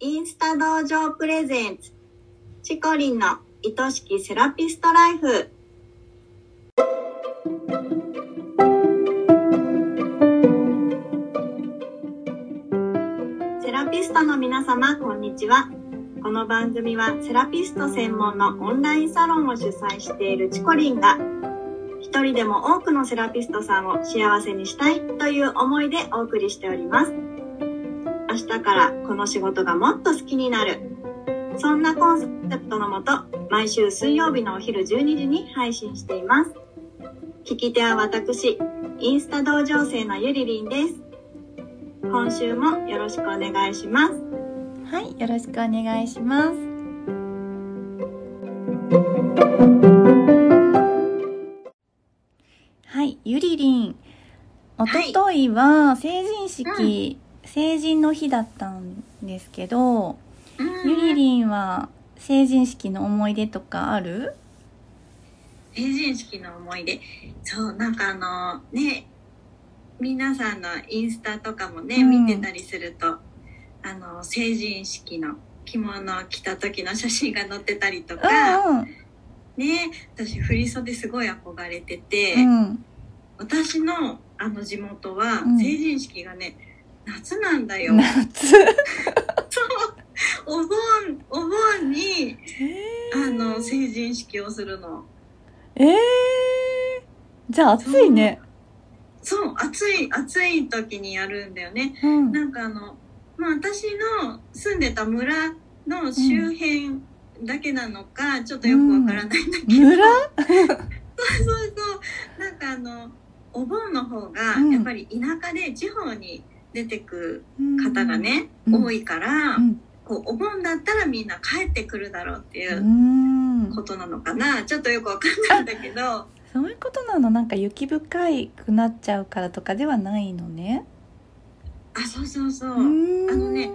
インスタ道場プレゼンツ。チコリンの愛しきセラピストライフ。セラピストの皆様こんにちは。この番組はセラピスト専門のオンラインサロンを主催しているチコリンが一人でも多くのセラピストさんを幸せにしたいという思いでお送りしております。日からこの仕事がもっと好きになる。そんなコンセプトのもと毎週水曜日のお昼12時に配信しています。聞き手は私インスタ同情生のゆりりんです。今週もよろしくお願いします。はい、よろしくお願いします。はい、ゆりりん。おとといは成人式、成人の日だったんですけど、ゆりりんは成人式の思い出とかある？成人式の思い出？そうなんかあのね皆さんのインスタとかもね、うん。見てたりするとあの成人式の着物を着た時の写真が載ってたりとか、うん。ね私振り袖すごい憧れてて、うん。私のあの地元はうん。成人式がね、夏なんだよ。夏。そうお盆お盆にあの成人式をするの。えー、じゃあ暑いね。そう暑い暑い時にやるんだよね。うん。なんかあのまあ私の住んでた村の周辺だけなのか、ちょっとよくわからないんだけど、村？そうそうそうなんかあのお盆の方がうんやっぱり田舎で地方に出てく方がね、うん。多いから、うん。こうお盆だったらみんな帰ってくるだろうっていううん。ことなのかな、ちょっとよくわかんないんだけど。そういうことなの。なんか雪深いくなっちゃうからとかではないのね。あそうそうそう、あのね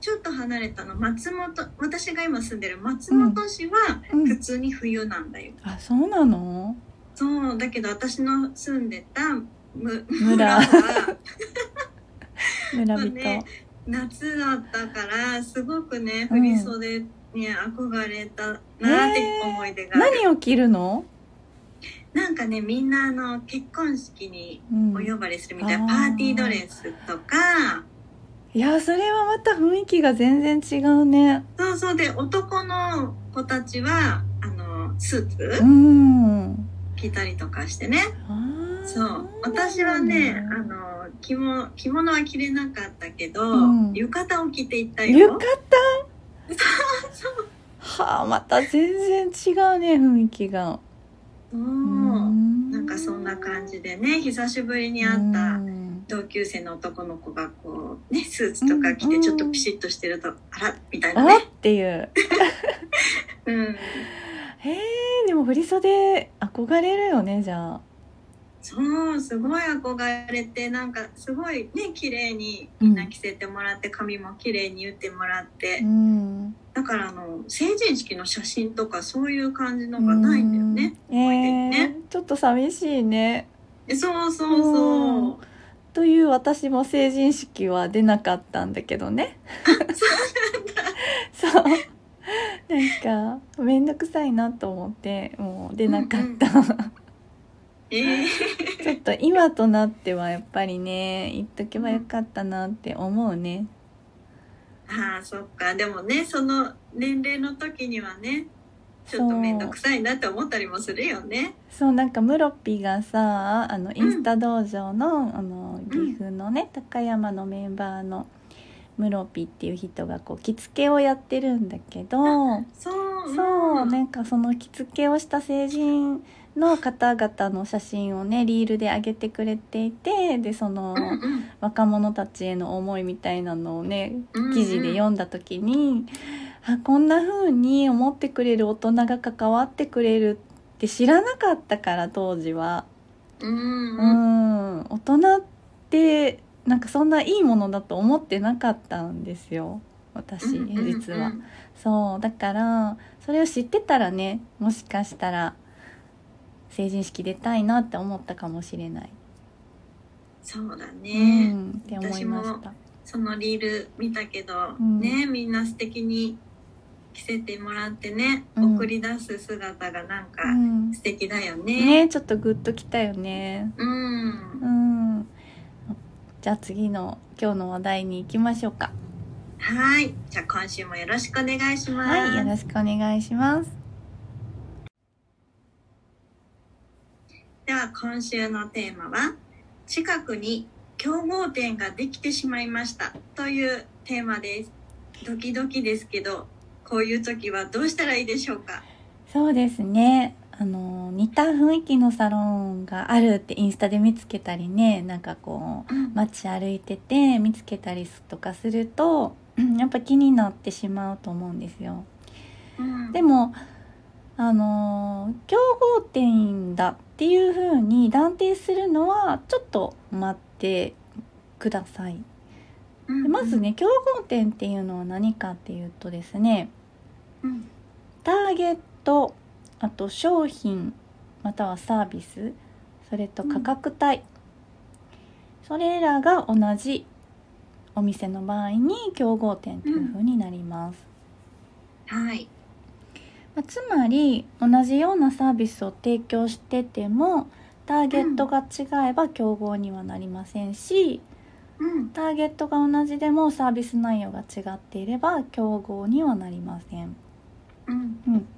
ちょっと離れたの。松本私が今住んでる松本市はうん。普通に冬なんだよ、あ、そうなの？そう。だけど私の住んでた村は 村人。ね夏だったからすごくね振り袖に憧れたなって思い出がある、何を着るの？なんかねみんなあの結婚式にうん。お呼ばれするみたい。な、あー。パーティードレスとか。いや、それはまた雰囲気が全然違うね。そうそう。で男の子たちはあのスーツうん。着たりとかしてね、あーそう。私はねあのの着物着物は着れなかったけど、うん。浴衣を着ていった浴よ衣はあ、また全然違うね、雰囲気が。そう。うん。なんかそんな感じでね久しぶりに会ったうん。同級生の男の子がこうねスーツとか着うんてちょっとピシッとしてると、あらみたいあなね。っていう。うん。へえ、でも振り袖憧れるよね、じゃあ。そうすごい憧れてなんかすごいね綺麗にみんな着せてもらって、髪も綺麗に言ってもらって、うん。だからあの成人式の写真とかそういう感じのがないんだよね、うん。えねー、ちょっと寂しいね。えそうそうそうという私も成人式は出なかったんだけどね。そう。なんか、めんどくさいなと思って、もう出なかった。えー、ちょっと今となってはやっぱりね、言っとけばよかったなって思うね。ああそっか。でもねその年齢の時にはねちょっと面倒くさいなって思ったりもするよね。そうなんかムロピがさあのインスタ道場の,、あの岐阜のね高山のメンバーのムロピっていう人がこう着付けをやってるんだけどそう。そうなんかその着付けをした成人の方々の写真をねリールで上げてくれていてでその若者たちへの思いみたいなのをね記事で読んだ時に、あこんな風に思ってくれる大人が関わってくれるって知らなかったから当時は。うん大人ってなんかそんないいものだと思ってなかったんですよ。私実は。そうだからそれを知ってたらねもしかしたら成人式出たいなって思ったかもしれない。そうだうね、んって思いました。そのリール見たけど、うんねみんな素敵に着せてもらってね、うん送り出す姿がなんかうん素敵だよね。ねちょっとグッときたよねうんうんじゃあ次の今日の話題に行きましょうかはい。じゃあ今週もよろしくお願いします。はいよろしくお願いしますでは今週のテーマは近くに競合店ができてしまいましたというテーマです。ドキドキですけど、こういう時はどうしたらいいでしょうか？そうですね。あの似た雰囲気のサロンがあるってインスタで見つけたりねなんかこううん。街歩いてて見つけたりとかするとうんやっぱ気になってしまうと思うんですよ。うん。でもあの競合店だっていう風に断定するのはちょっと待ってください。うんでまずね競合店っていうのは何かっていうとですねうん。ターゲットあと商品またはサービスそれと価格帯、それらが同じお店の場合に競合店という風になります、はい。まあつまり同じようなサービスを提供しててもターゲットが違えば競合にはなりませんし、うん。ターゲットが同じでもサービス内容が違っていれば競合にはなりませんうん。うん、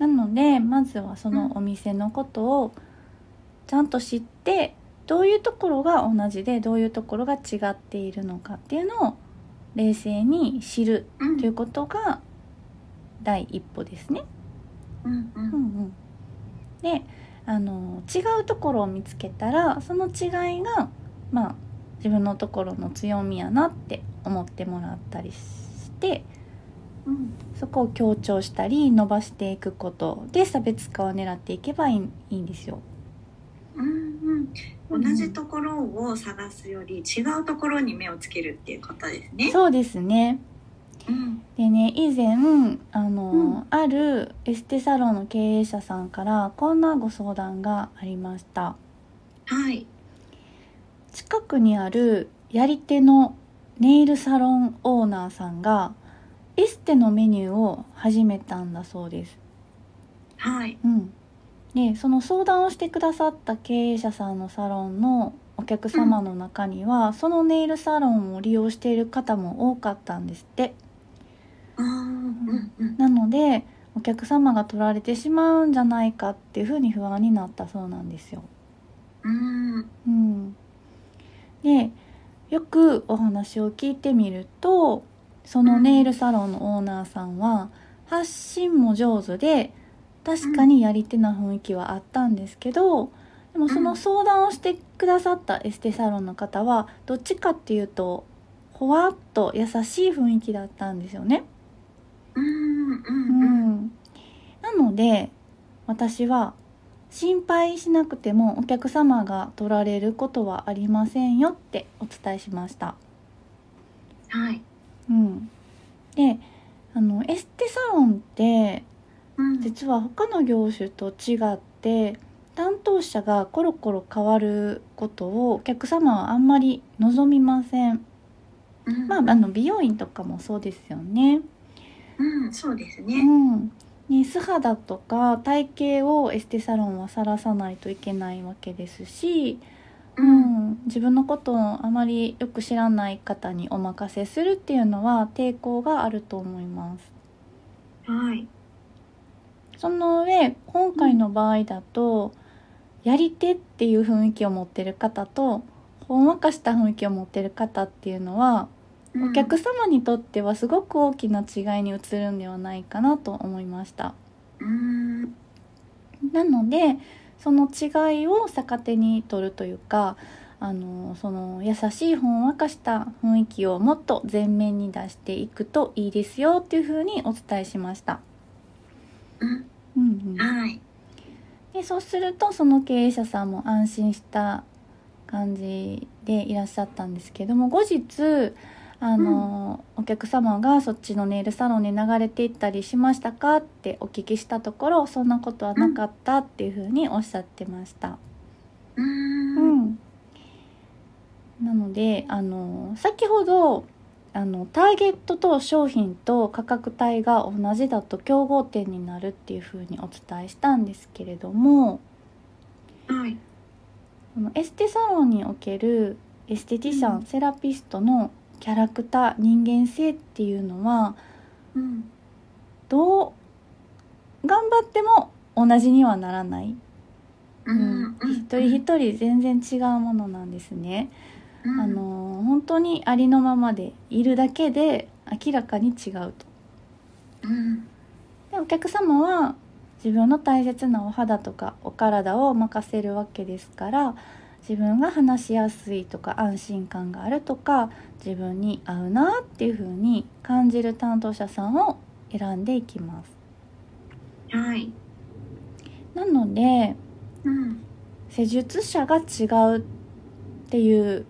なのでまずはそのお店のことをちゃんと知ってどういうところが同じでどういうところが違っているのかっていうのを冷静に知るうん。ということが第一歩ですね。うん。う。うんんうん、であの違うところを見つけたらその違いがまあ自分のところの強みやなって思ってもらったりしてうん。そこを強調したり伸ばしていくことで差別化を狙っていけばいいいいんですよ。うん。同じところを探すより違うところに目をつけるっていうことですね。そうですね。うん。でね以前あの、うんあるエステサロンの経営者さんからこんなご相談がありました。はい。近くにあるやり手のネイルサロンオーナーさんがエステのメニューを始めたんだそうです。はい。うん、でその相談をしてくださった経営者さんのサロンのお客様の中には、そのネイルサロンを利用している方も多かったんですって。なのでお客様が取られてしまうんじゃないかっていうふうに不安になったそうなんですよ。うん。うん、でよくお話を聞いてみるとそのネイルサロンのオーナーさんは発信も上手で確かにやり手な雰囲気はあったんですけどでもその相談をしてくださったエステサロンの方はどっちかっていうとほわっと優しい雰囲気だったんですよね。うん。なので私は心配しなくてもお客様が取られることはありませんよってお伝えしました。はい。うん、であのエステサロンってうん。実は他の業種と違って担当者がコロコロ変わることをお客様はあんまり望みません。うんまあ、あの美容院とかもそうですよね。うん、そうですうね。ん、ね素肌とか体型をエステサロンはさらさないといけないわけですし、う。うんん、自分のことをあまりよく知らない方にお任せするっていうのは抵抗があると思います。はい。その上今回の場合だと、やり手っていう雰囲気を持ってる方とほんわかした雰囲気を持ってる方っていうのは、お客様にとってはすごく大きな違いに映るんではないかなと思いました。うん。なのでその違いを逆手に取るというかあのその優しいほんわかした雰囲気をもっと前面に出していくといいですよっていうふうにお伝えしました。うん。うんうん、はい。でそうするとその経営者さんも安心した感じでいらっしゃったんですけども後日あの、お客様がそっちのネイルサロンに流れていったりしましたかってお聞きしたところそんなことはなかったっていうふうにおっしゃってました。う。うんん、なのであの先ほどあのターゲットと商品と価格帯が同じだと競合点になるっていうふうにお伝えしたんですけれども、はい。エステサロンにおけるエステティシャン、うんセラピストのキャラクター人間性っていうのはうん。どう頑張っても同じにはならない、ううんん一人一人全然違うものなんですね。うんあの本当にありのままでいるだけで明らかに違うと。うん。でお客様は自分の大切なお肌とかお体を任せるわけですから自分が話しやすいとか安心感があるとか自分に合うなっていう風に感じる担当者さんを選んでいきます。はい。なのでうん。施術者が違うっていう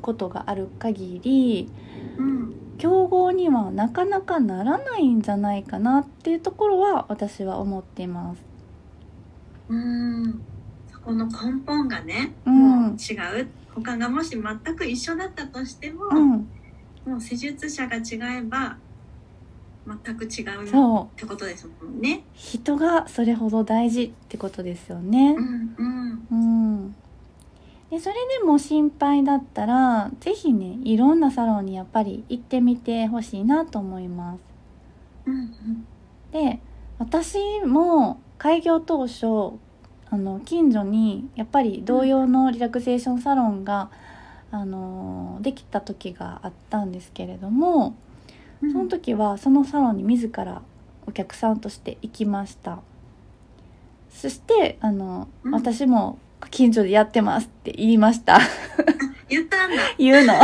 ことがある限りうん。競合にはなかなかならないんじゃないかなっていうところは私は思っています。うん。そこの根本がね、うんもう違う。他がもし全く一緒だったとしても、うん、もう施術者が違えば全く違うってことですもんね。人がそれほど大事ってことですよねう。んうんうん。でそれでも心配だったら是非ねいろんなサロンにやっぱり行ってみてほしいなと思います。うんで私も開業当初あの近所にやっぱり同様のリラクゼーションサロンが、あのできた時があったんですけれどもうん。その時はそのサロンに自らお客さんとして行きましたそしてあの、うん私も近所でやってますって言いました言ったんだ。言うの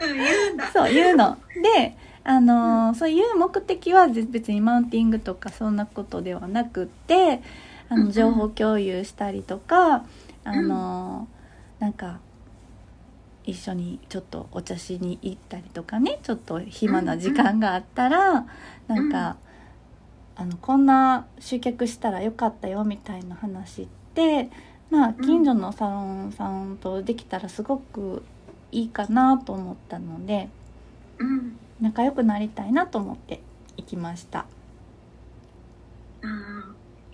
うん言うんだ。そう言うのであのーそういう目的はぜ別にマウンティングとかそんなことではなくってあの情報共有したりとか、あのーなんか一緒にちょっとお茶しに行ったりとかねちょっと暇な時間があったら、なんか、あのこんな集客したらよかったよみたいな話ってまあ近所のサロンさんとできたらすごくいいかなと思ったのでうん。仲良くなりたいなと思って行きました。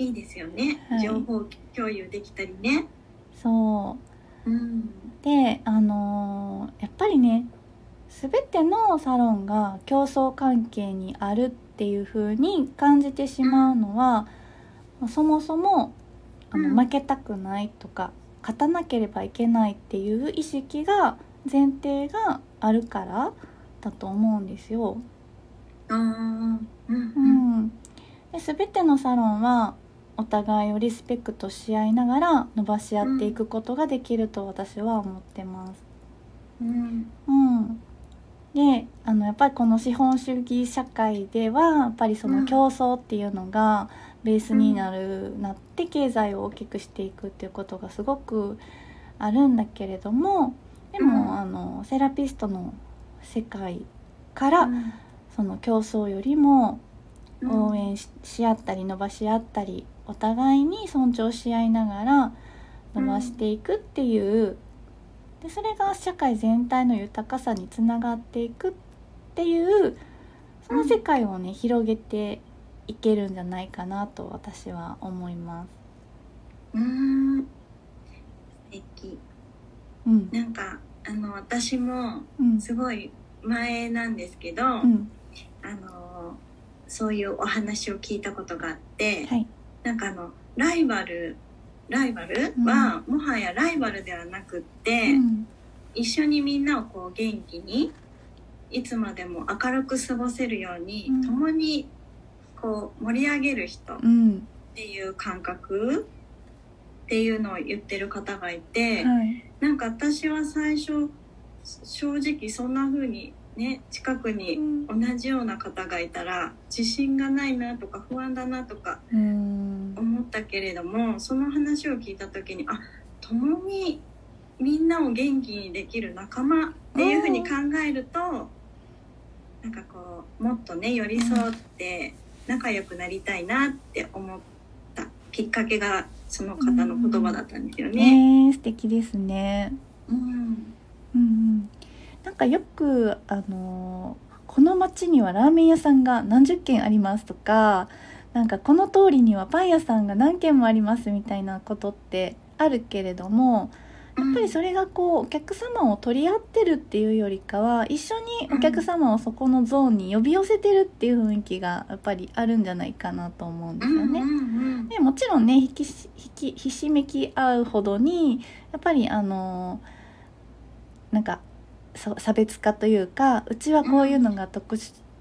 いいですよね。はい情報共有できたりね。そううん。であのーやっぱりね全てのサロンが競争関係にあるっていう風に感じてしまうのは、そもそもあのうん負けたくないとか勝たなければいけないっていう意識が前提があるからだと思うんですよ。ああ、うんううん。ん、で全てのサロンはお互いをリスペクトし合いながら伸ばし合っていくことができると私は思ってます。うん。うん、であのやっぱりこの資本主義社会ではやっぱりその競争っていうのがベースになる、なって経済を大きくしていくっていうことがすごくあるんだけれどもでも、うん。あのセラピストの世界から、その競争よりも応援しし合ったり伸ばし合ったりお互いに尊重し合いながら伸ばしていくっていう、でそれが社会全体の豊かさにつながっていくっていうその世界をね、広げていけるんじゃないかなと私は思います。うん。素敵。うんなんか、あの、私も、うんすごい前なんですけど、うんあの、そういうお話を聞いたことがあって、はいなんかあの、ライバル、ライバル？は、もはやライバルではなくって、うん。一緒にみんなをこう元気にいつまでも明るく過ごせるように、うん。共にこう盛り上げる人っうん。ていう感覚っていうのを言ってる方がいて、はい。なんか私は最初正直そんな風にね近くにうん同じような方がいたら自信がないなとか不安だなとかうん思ったけれどもその話を聞いた時にあ共にみんなを元気にできる仲間っていうふうに考えるとなんかこうもっとね寄り添って仲良くなりたいなって思ったきっかけがその方の言葉だったんですよね。ねえ素敵ですね。うん、うんうん。なんかよくあのこの町にはラーメン屋さんが何十軒ありますとか、なんかこの通りにはパン屋さんが何軒もありますみたいなことってあるけれども、やっぱりそれがこうお客様を取り合ってるっていうよりかは一緒にお客様をそこのゾーンに呼び寄せてるっていう雰囲気がやっぱりあるんじゃないかなと思うんですよね。でもちろんね引きし引きひしめき合うほどにやっぱりあのなんか差別化というかうちはこういうのが特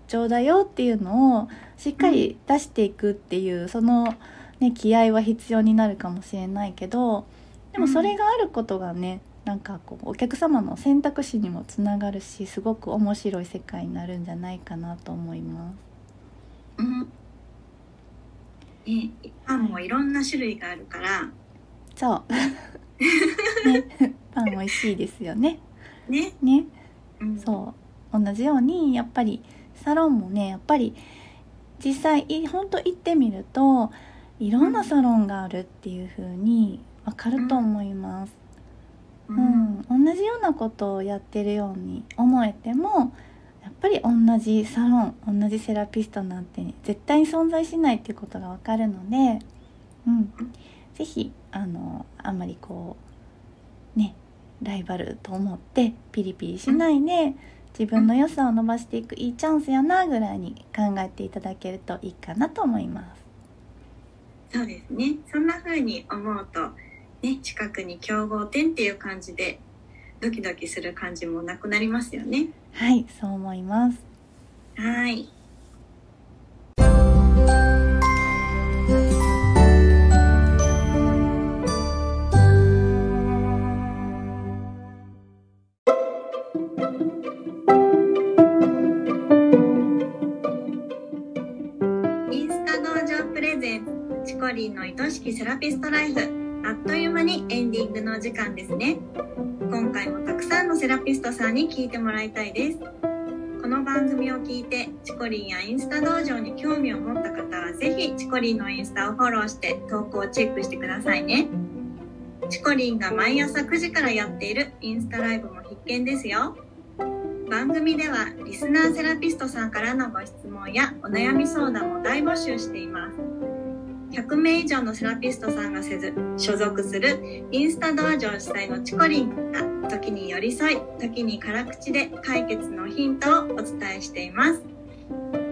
徴だよっていうのをしっかり出していくっていうその、ね、気合は必要になるかもしれないけどでもそれがあることがねなんかこうお客様の選択肢にもつながるしすごく面白い世界になるんじゃないかなと思います。うん。ね、パンもいろんな種類があるから。そう、ね、パン美味しいですよね。ね、ね。うん、そう。同じようにやっぱりサロンもねやっぱり実際いほんと行ってみるといろんなサロンがあるっていう風にわかると思います。ううん、同じようなことをやってるように思えてもやっぱり同じサロン同じセラピストなんて絶対に存在しないっていうことがわかるので、うん、ぜひあのあんまりこうねライバルと思ってピリピリしないで自分の良さを伸ばしていくいいチャンスやなぐらいに考えていただけるといいかなと思います。そうですねそんな風に思うとね近くに競合店っていう感じでドキドキする感じもなくなりますよねはい、そう思います。はいツチコリンの愛しきセラピストライフ。あっという間にエンディングのお時間ですね。今回もたくさんのセラピストさんに聞いてもらいたいです。この番組を聞いてチコリンやインスタ道場に興味を持った方はぜひチコリンのインスタをフォローして投稿をチェックしてくださいね。チコリンが毎朝9時からやっているインスタライブも必見ですよ。番組ではリスナーセラピストさんからのご質問やお悩み相談も大募集しています。100名以上のセラピストさんがせず所属するインスタ道場主催のチコリンが時に寄り添い時に辛口で解決のヒントをお伝えしています。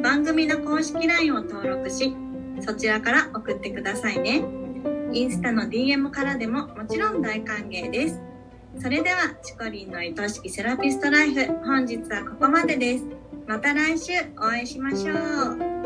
番組の公式 LINE を登録しそちらから送ってくださいね。インスタの DM からでももちろん大歓迎です。それではチコリンの愛しきセラピストライフ本日はここまでです。また来週お会いしましょう。